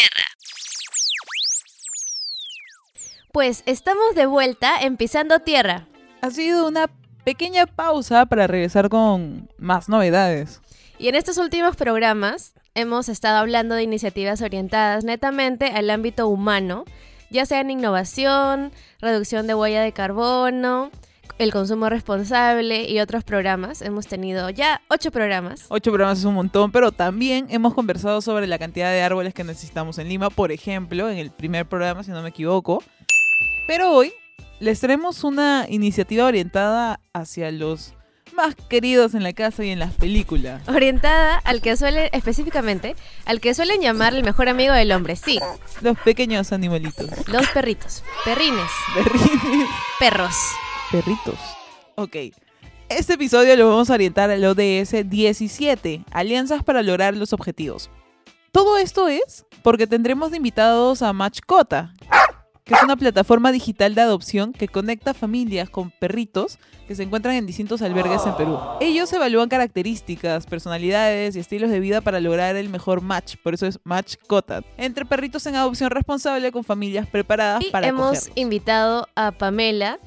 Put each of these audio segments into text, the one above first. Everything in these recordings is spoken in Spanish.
tierra. Pues estamos de vuelta en Pisando Tierra. Ha sido una pequeña pausa para regresar con más novedades. Y en estos últimos programas hemos estado hablando de iniciativas orientadas netamente al ámbito humano, ya sea en innovación, reducción de huella de carbono, el consumo responsable y otros programas. Hemos tenido ya ocho programas. Ocho programas es un montón, pero también hemos conversado sobre la cantidad de árboles que necesitamos en Lima, por ejemplo, en el primer programa, si no me equivoco. Pero hoy les traemos una iniciativa orientada hacia los más queridos en la casa y en las películas. Orientada al que suele, específicamente, al que suelen llamar el mejor amigo del hombre, sí. Los pequeños animalitos. Los perritos. Perrines. Perrines. Perros. Perritos. Ok. Este episodio lo vamos a orientar al ODS 17, Alianzas para lograr los objetivos. Todo esto es porque tendremos de invitados a Matchcota, que es una plataforma digital de adopción que conecta familias con perritos que se encuentran en distintos albergues en Perú. Ellos evalúan características, personalidades y estilos de vida para lograr el mejor match, por eso es Match Cota, entre perritos en adopción responsable con familias preparadas Y para hemos acogerlos. invitado a Pamela,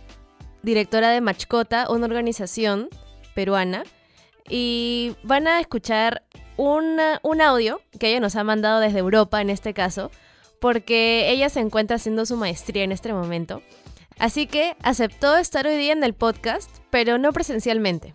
directora de Machcota, una organización peruana, y van a escuchar una- un audio que ella nos ha mandado desde Europa en este caso, porque ella se encuentra haciendo su maestría en este momento. Así que aceptó estar hoy día en el podcast, pero no presencialmente.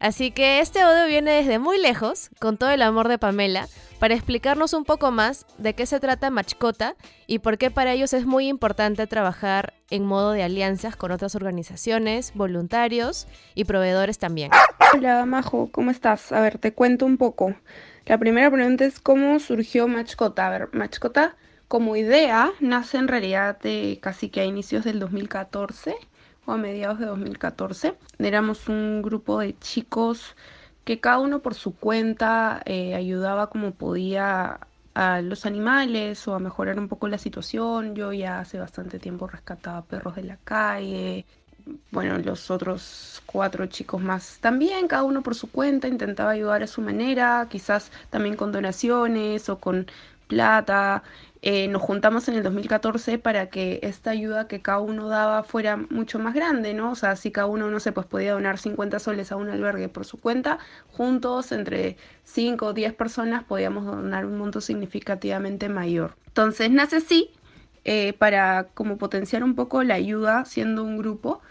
Así que este audio viene desde muy lejos, con todo el amor de Pamela, para explicarnos un poco más de qué se trata Machcota y por qué para ellos es muy importante trabajar en modo de alianzas con otras organizaciones, voluntarios y proveedores también. Hola, Majo, ¿cómo estás? A ver, te cuento un poco. La primera pregunta es cómo surgió Machcota. A ver, Machcota como idea nace en realidad de casi que a inicios del 2014 o a mediados de 2014. Éramos un grupo de chicos que cada uno por su cuenta eh, ayudaba como podía a los animales o a mejorar un poco la situación. Yo ya hace bastante tiempo rescataba perros de la calle, bueno, los otros cuatro chicos más también, cada uno por su cuenta, intentaba ayudar a su manera, quizás también con donaciones o con plata. Eh, nos juntamos en el 2014 para que esta ayuda que cada uno daba fuera mucho más grande, ¿no? O sea, si cada uno, no sé, pues podía donar 50 soles a un albergue por su cuenta, juntos, entre 5 o 10 personas, podíamos donar un monto significativamente mayor. Entonces, nace así, eh, para como potenciar un poco la ayuda siendo un grupo,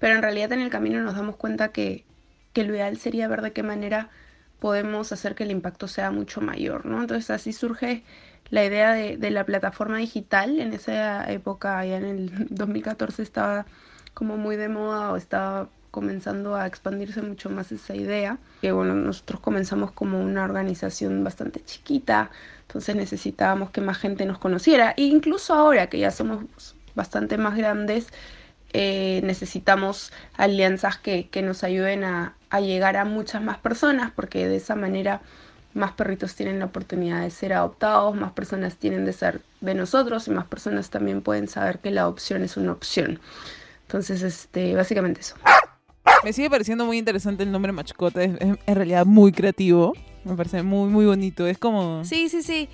pero en realidad en el camino nos damos cuenta que, que lo ideal sería ver de qué manera podemos hacer que el impacto sea mucho mayor, ¿no? Entonces así surge la idea de, de la plataforma digital. En esa época, ya en el 2014, estaba como muy de moda o estaba comenzando a expandirse mucho más esa idea. Que bueno, nosotros comenzamos como una organización bastante chiquita, entonces necesitábamos que más gente nos conociera. E incluso ahora que ya somos bastante más grandes, eh, necesitamos alianzas que, que nos ayuden a, a llegar a muchas más personas, porque de esa manera más perritos tienen la oportunidad de ser adoptados, más personas tienen de ser de nosotros y más personas también pueden saber que la adopción es una opción. Entonces, este, básicamente eso. Me sigue pareciendo muy interesante el nombre Machcota, es, es en realidad muy creativo, me parece muy, muy bonito, es como... Sí, sí, sí.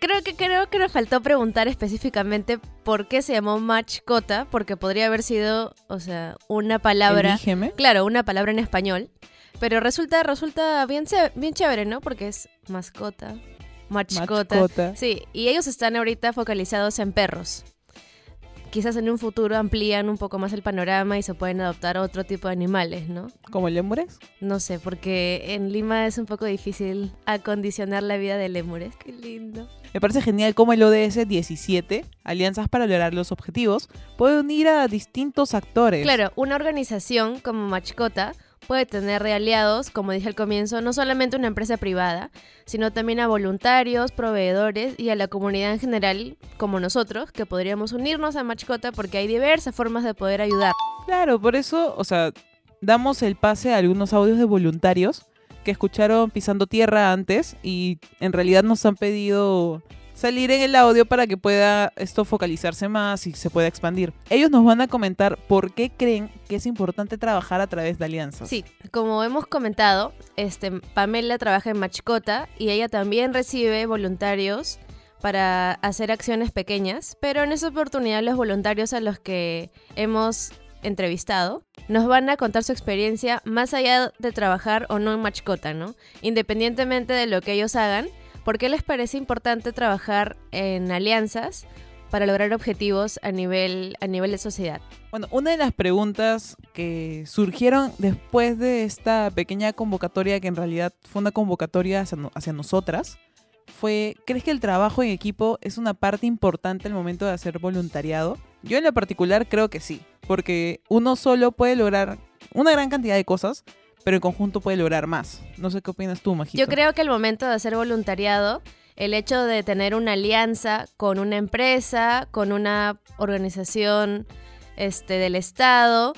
Creo que, creo que nos faltó preguntar específicamente por qué se llamó Machcota, porque podría haber sido, o sea, una palabra... Elígeme. Claro, una palabra en español. Pero resulta, resulta bien, bien chévere, ¿no? Porque es mascota, machcota. Machcota. Sí, y ellos están ahorita focalizados en perros. Quizás en un futuro amplían un poco más el panorama y se pueden adoptar otro tipo de animales, ¿no? ¿Como lémures? No sé, porque en Lima es un poco difícil acondicionar la vida de lémures. Qué lindo. Me parece genial cómo el ODS 17, Alianzas para lograr los objetivos, puede unir a distintos actores. Claro, una organización como Machcota puede tener de aliados, como dije al comienzo, no solamente una empresa privada, sino también a voluntarios, proveedores y a la comunidad en general, como nosotros, que podríamos unirnos a Machcota porque hay diversas formas de poder ayudar. Claro, por eso, o sea, damos el pase a algunos audios de voluntarios que escucharon Pisando Tierra antes y en realidad nos han pedido salir en el audio para que pueda esto focalizarse más y se pueda expandir. Ellos nos van a comentar por qué creen que es importante trabajar a través de alianzas. Sí, como hemos comentado, este, Pamela trabaja en Machcota y ella también recibe voluntarios para hacer acciones pequeñas, pero en esa oportunidad los voluntarios a los que hemos entrevistado nos van a contar su experiencia más allá de trabajar o no en Machcota, ¿no? Independientemente de lo que ellos hagan, ¿por qué les parece importante trabajar en alianzas para lograr objetivos a nivel, a nivel de sociedad? Bueno, una de las preguntas que surgieron después de esta pequeña convocatoria, que en realidad fue una convocatoria hacia, hacia nosotras, fue, ¿crees que el trabajo en equipo es una parte importante al momento de hacer voluntariado? Yo en lo particular creo que sí, porque uno solo puede lograr una gran cantidad de cosas, pero en conjunto puede lograr más. No sé qué opinas tú, Majito. Yo creo que el momento de hacer voluntariado, el hecho de tener una alianza con una empresa, con una organización este, del Estado,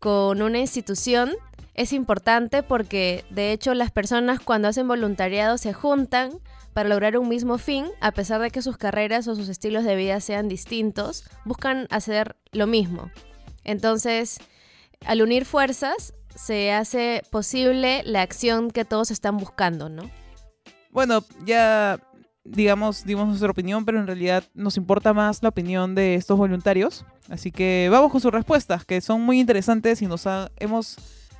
con una institución, es importante porque de hecho las personas cuando hacen voluntariado se juntan para lograr un mismo fin, a pesar de que sus carreras o sus estilos de vida sean distintos, buscan hacer lo mismo. Entonces, al unir fuerzas, se hace posible la acción que todos están buscando, ¿no? Bueno, ya digamos, dimos nuestra opinión, pero en realidad nos importa más la opinión de estos voluntarios. Así que vamos con sus respuestas, que son muy interesantes y nos hemos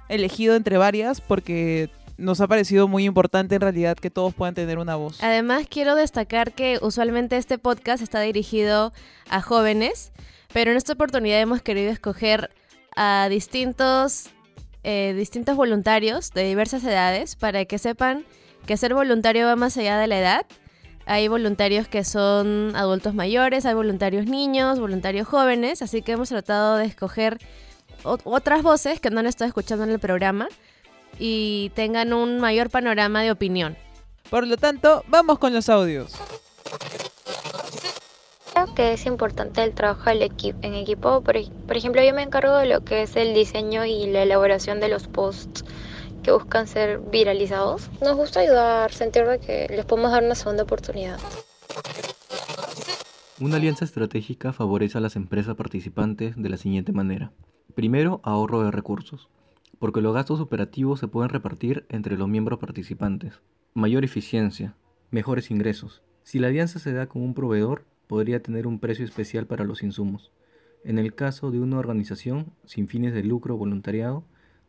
elegido entre varias porque nos ha parecido muy importante en realidad que todos puedan tener una voz. Además, quiero destacar que usualmente este podcast está dirigido a jóvenes, pero en esta oportunidad hemos querido escoger a distintos, eh, distintos voluntarios de diversas edades para que sepan que ser voluntario va más allá de la edad. Hay voluntarios que son adultos mayores, hay voluntarios niños, voluntarios jóvenes, así que hemos tratado de escoger otras voces que no han estado escuchando en el programa y tengan un mayor panorama de opinión. Por lo tanto, vamos con los audios. Que es importante el trabajo en equipo. Por, por ejemplo, yo me encargo de lo que es el diseño y la elaboración de los posts que buscan ser viralizados. Nos gusta ayudar, sentir que les podemos dar una segunda oportunidad. Una alianza estratégica favorece a las empresas participantes de la siguiente manera. Primero, ahorro de recursos porque los gastos operativos se pueden repartir entre los miembros participantes. Mayor eficiencia, mejores ingresos. Si la alianza se da con un proveedor, podría tener un precio especial para los insumos. En el caso de una organización sin fines de lucro o voluntariado,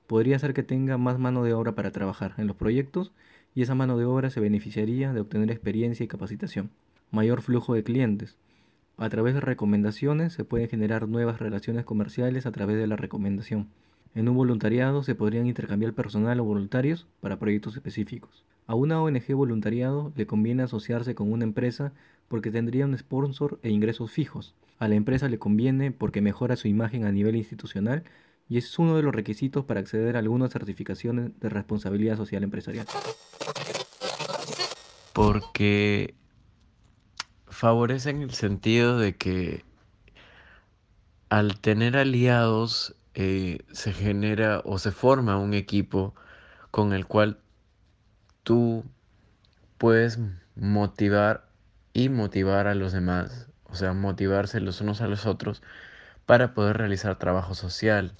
podría ser que tenga más mano de obra para trabajar en los proyectos y esa mano de obra se beneficiaría de obtener experiencia y capacitación. Mayor flujo de clientes. A través de recomendaciones se pueden generar nuevas relaciones comerciales a través de la recomendación. En un voluntariado se podrían intercambiar personal o voluntarios para proyectos específicos. A una ONG voluntariado le conviene asociarse con una empresa porque tendría un sponsor e ingresos fijos. A la empresa le conviene porque mejora su imagen a nivel institucional y es uno de los requisitos para acceder a algunas certificaciones de responsabilidad social empresarial. Porque favorece en el sentido de que al tener aliados eh, se genera o se forma un equipo con el cual tú puedes motivar y motivar a los demás, o sea, motivarse los unos a los otros para poder realizar trabajo social.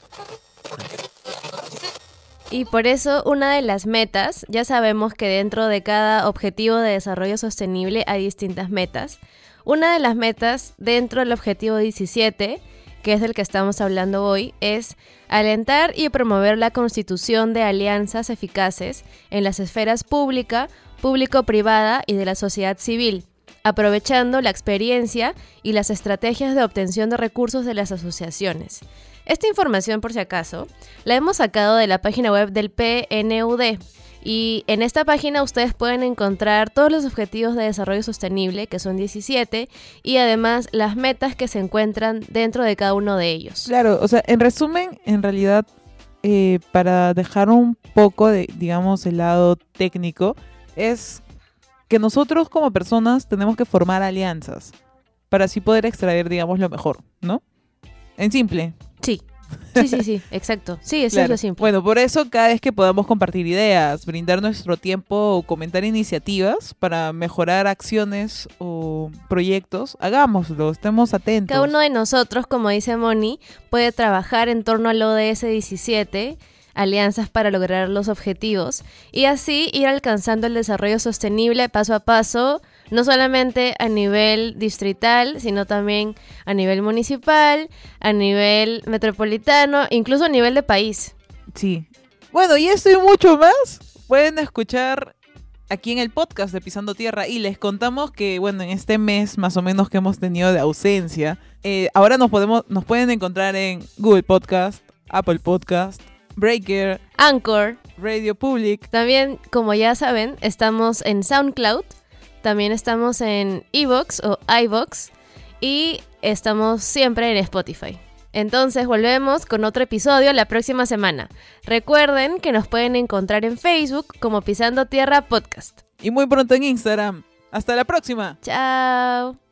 Y por eso una de las metas, ya sabemos que dentro de cada objetivo de desarrollo sostenible hay distintas metas. Una de las metas dentro del objetivo 17 que es del que estamos hablando hoy, es alentar y promover la constitución de alianzas eficaces en las esferas pública, público-privada y de la sociedad civil, aprovechando la experiencia y las estrategias de obtención de recursos de las asociaciones. Esta información, por si acaso, la hemos sacado de la página web del PNUD, y en esta página ustedes pueden encontrar todos los objetivos de desarrollo sostenible, que son 17, y además las metas que se encuentran dentro de cada uno de ellos. Claro, o sea, en resumen, en realidad, eh, para dejar un poco de, digamos, el lado técnico, es que nosotros como personas tenemos que formar alianzas para así poder extraer, digamos, lo mejor, ¿no? En simple. Sí. Sí, sí, sí, exacto. Sí, eso es lo simple. Bueno, por eso cada vez que podamos compartir ideas, brindar nuestro tiempo o comentar iniciativas para mejorar acciones o proyectos, hagámoslo, estemos atentos. Cada uno de nosotros, como dice Moni, puede trabajar en torno al ODS 17 alianzas para lograr los objetivos y así ir alcanzando el desarrollo sostenible paso a paso, no solamente a nivel distrital, sino también a nivel municipal, a nivel metropolitano, incluso a nivel de país. Sí. Bueno, y esto y mucho más pueden escuchar aquí en el podcast de Pisando Tierra y les contamos que, bueno, en este mes más o menos que hemos tenido de ausencia, eh, ahora nos, podemos, nos pueden encontrar en Google Podcast, Apple Podcast, Breaker, Anchor. Radio Public. También, como ya saben, estamos en SoundCloud, también estamos en Evox o iVox y estamos siempre en Spotify. Entonces volvemos con otro episodio la próxima semana. Recuerden que nos pueden encontrar en Facebook como Pisando Tierra Podcast. Y muy pronto en Instagram. Hasta la próxima. Chao.